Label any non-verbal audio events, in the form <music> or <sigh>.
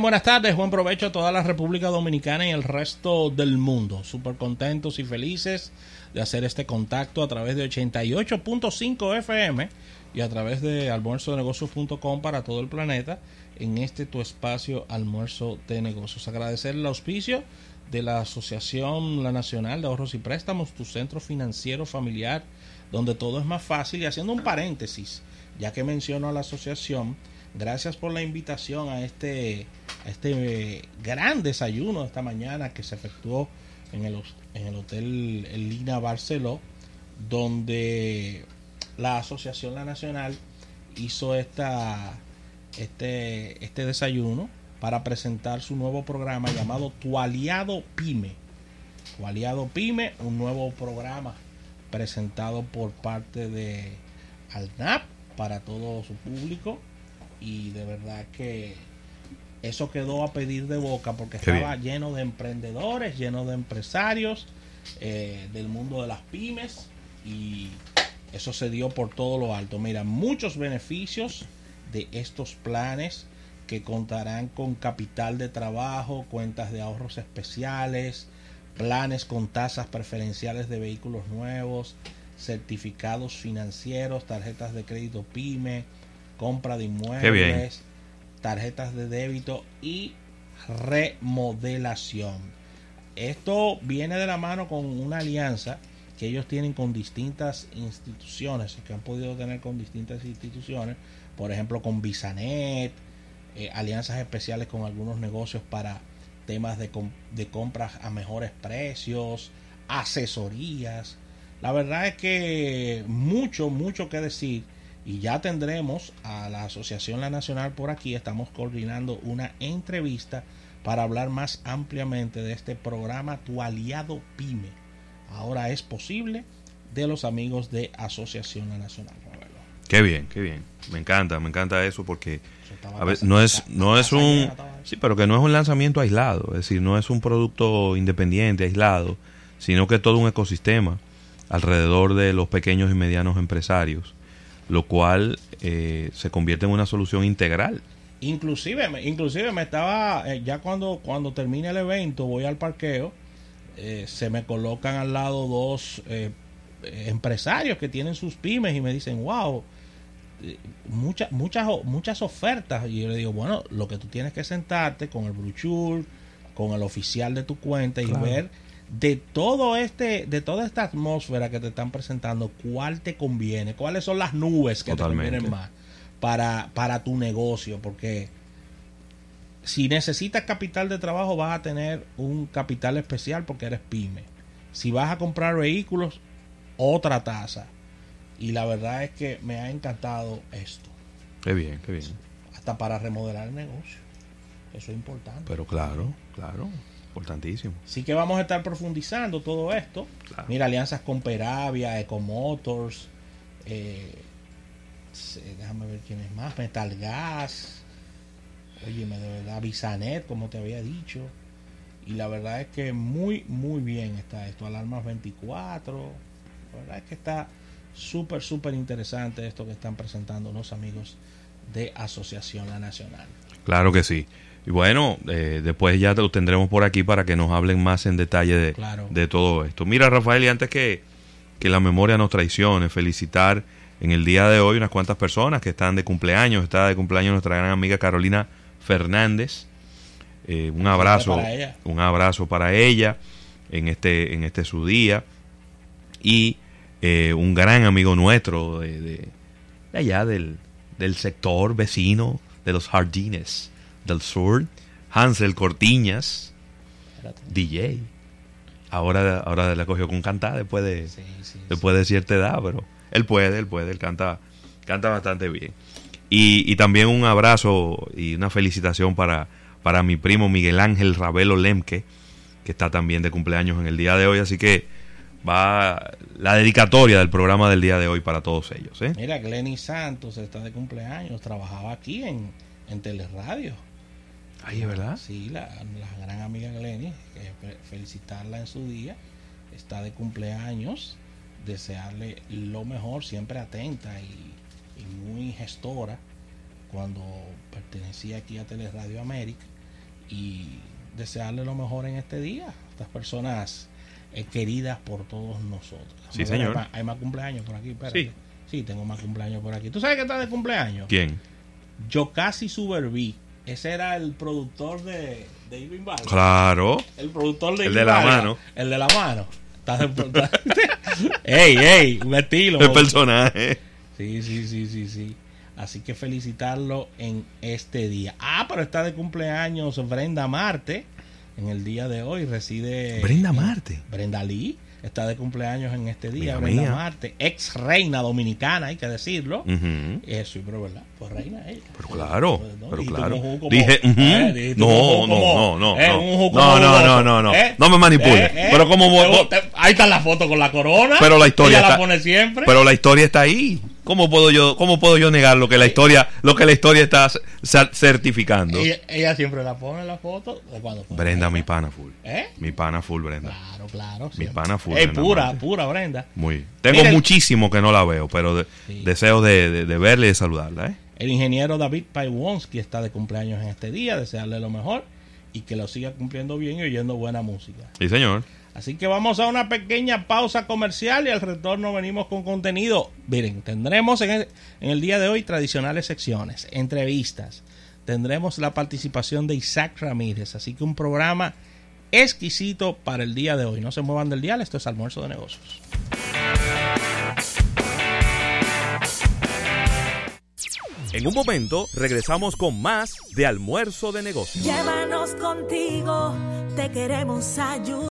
Buenas tardes, buen provecho a toda la República Dominicana y el resto del mundo. Súper contentos y felices de hacer este contacto a través de 88.5 FM y a través de almuerzonegocios.com para todo el planeta en este tu espacio almuerzo de negocios. Agradecer el auspicio de la Asociación La Nacional de Ahorros y Préstamos, tu centro financiero familiar, donde todo es más fácil. Y haciendo un paréntesis, ya que menciono a la asociación, gracias por la invitación a este, este gran desayuno de esta mañana que se efectuó en el, en el Hotel Lina Barceló, donde la Asociación La Nacional hizo esta, este, este desayuno para presentar su nuevo programa llamado Tu Aliado Pyme. Tu Aliado Pyme, un nuevo programa presentado por parte de Alnap para todo su público y de verdad que eso quedó a pedir de boca porque estaba lleno de emprendedores, lleno de empresarios eh, del mundo de las pymes y eso se dio por todo lo alto. Mira, muchos beneficios de estos planes que contarán con capital de trabajo, cuentas de ahorros especiales, planes con tasas preferenciales de vehículos nuevos, certificados financieros, tarjetas de crédito PYME, compra de inmuebles, tarjetas de débito y remodelación. Esto viene de la mano con una alianza que ellos tienen con distintas instituciones, que han podido tener con distintas instituciones, por ejemplo con Bisanet, eh, alianzas especiales con algunos negocios para temas de, de compras a mejores precios, asesorías. La verdad es que mucho, mucho que decir y ya tendremos a la Asociación La Nacional por aquí. Estamos coordinando una entrevista para hablar más ampliamente de este programa Tu Aliado Pyme ahora es posible de los amigos de Asociación Nacional. Qué bien, qué bien. Me encanta, me encanta eso porque no es no es un sí, pero que no es un lanzamiento aislado, es decir, no es un producto independiente aislado, sino que es todo un ecosistema alrededor de los pequeños y medianos empresarios, lo cual eh, se convierte en una solución integral. Inclusive, inclusive me estaba eh, ya cuando cuando termine el evento voy al parqueo eh, se me colocan al lado dos eh, empresarios que tienen sus pymes y me dicen, wow, muchas, muchas, muchas ofertas. Y yo le digo, bueno, lo que tú tienes que sentarte con el brochure, con el oficial de tu cuenta y ver de todo este, de toda esta atmósfera que te están presentando, cuál te conviene, cuáles son las nubes que te convienen más para, para tu negocio, porque si necesitas capital de trabajo vas a tener un capital especial porque eres pyme. Si vas a comprar vehículos, otra tasa. Y la verdad es que me ha encantado esto. Qué bien, qué bien. Hasta para remodelar el negocio. Eso es importante. Pero claro, claro. Importantísimo. Sí que vamos a estar profundizando todo esto. Mira, alianzas con Peravia, Ecomotors, eh, déjame ver quién es más, Metalgas, Oye, de verdad, Bisanet, como te había dicho. Y la verdad es que muy, muy bien está esto. Alarmas 24. La verdad es que está súper, súper interesante esto que están presentando los amigos de Asociación La Nacional. Claro que sí. Y bueno, eh, después ya te lo tendremos por aquí para que nos hablen más en detalle de, de todo esto. Mira, Rafael, y antes que, que la memoria nos traicione, felicitar en el día de hoy unas cuantas personas que están de cumpleaños. Está de cumpleaños nuestra gran amiga Carolina Fernández. Eh, un abrazo, un abrazo para ella en este, en este su día. Y eh, un gran amigo nuestro de, allá del, del, sector vecino de los Jardines del Sur, Hansel Cortiñas, DJ. Ahora, ahora la cogió con cantar después de, después de cierta edad, pero él puede, él puede, él canta, canta bastante bien. Y, también un abrazo y una felicitación para, para mi primo Miguel Ángel Ravelo Lemke, que está también de cumpleaños en el día de hoy. Así que va la dedicatoria del programa del día de hoy para todos ellos. ¿eh? Mira, Glenny Santos está de cumpleaños, trabajaba aquí en, en Teleradio. Ahí es verdad. Sí, la, gran amiga Glenny, felicitarla en su día, está de cumpleaños, desearle lo mejor, siempre atenta y muy gestora cuando pertenecía aquí a Teleradio América y desearle lo mejor en este día. Estas personas eh, queridas por todos nosotros. Sí, señor. Hay más, cumpleaños por aquí, Sí. Sí, tengo más cumpleaños por aquí. ¿Tú sabes qué está de cumpleaños? ¿Quién? Yo casi Superví. Ese era el productor de, de Irving Claro. El productor de El de la mano. El de la mano. <laughs> ey, ey, un estilo. El personaje. Sí, sí, sí, sí, sí. Así que felicitarlo en este día. Ah, pero está de cumpleaños Brenda Marte. En el día de hoy reside. Brenda Marte. Brenda Lee está de cumpleaños en este día, Brenda Marte, ex reina dominicana, hay que decirlo. Eso, pero verdad, pues reina ella. Pero claro, pero claro. Dije, eh, no, no, no, eh, no, no, no, no, no, eh, no me manipule. pero como ahí está la foto con la corona. Pero la historia ella la pone siempre. Pero la historia está ahí. ¿Cómo puedo yo, cómo puedo yo negar lo que la historia, lo que la historia está certificando? Ella, siempre la pone en la foto o cuando Brenda, mi pana full. ¿Eh? Mi pana full, Brenda. Claro, claro. Mi pana full. Es pura, pura Brenda. Muy. Tengo muchísimo que no la veo, pero deseo de, de, verla y de saludarla, ¿eh? El ingeniero David Paiwonsky está de cumpleaños en este día, desearle lo mejor y que lo siga cumpliendo bien y oyendo buena música. Sí, señor. Así que vamos a una pequeña pausa comercial y al retorno venimos con contenido. Miren, tendremos en el, día de hoy tradicionales secciones, entrevistas. Tendremos la participación de Isaac Ramírez. Así que un programa exquisito para el día de hoy. No se muevan del dial, esto es almuerzo de negocios. En un momento regresamos con más de almuerzo de negocios. Llévanos contigo, te queremos ayudar.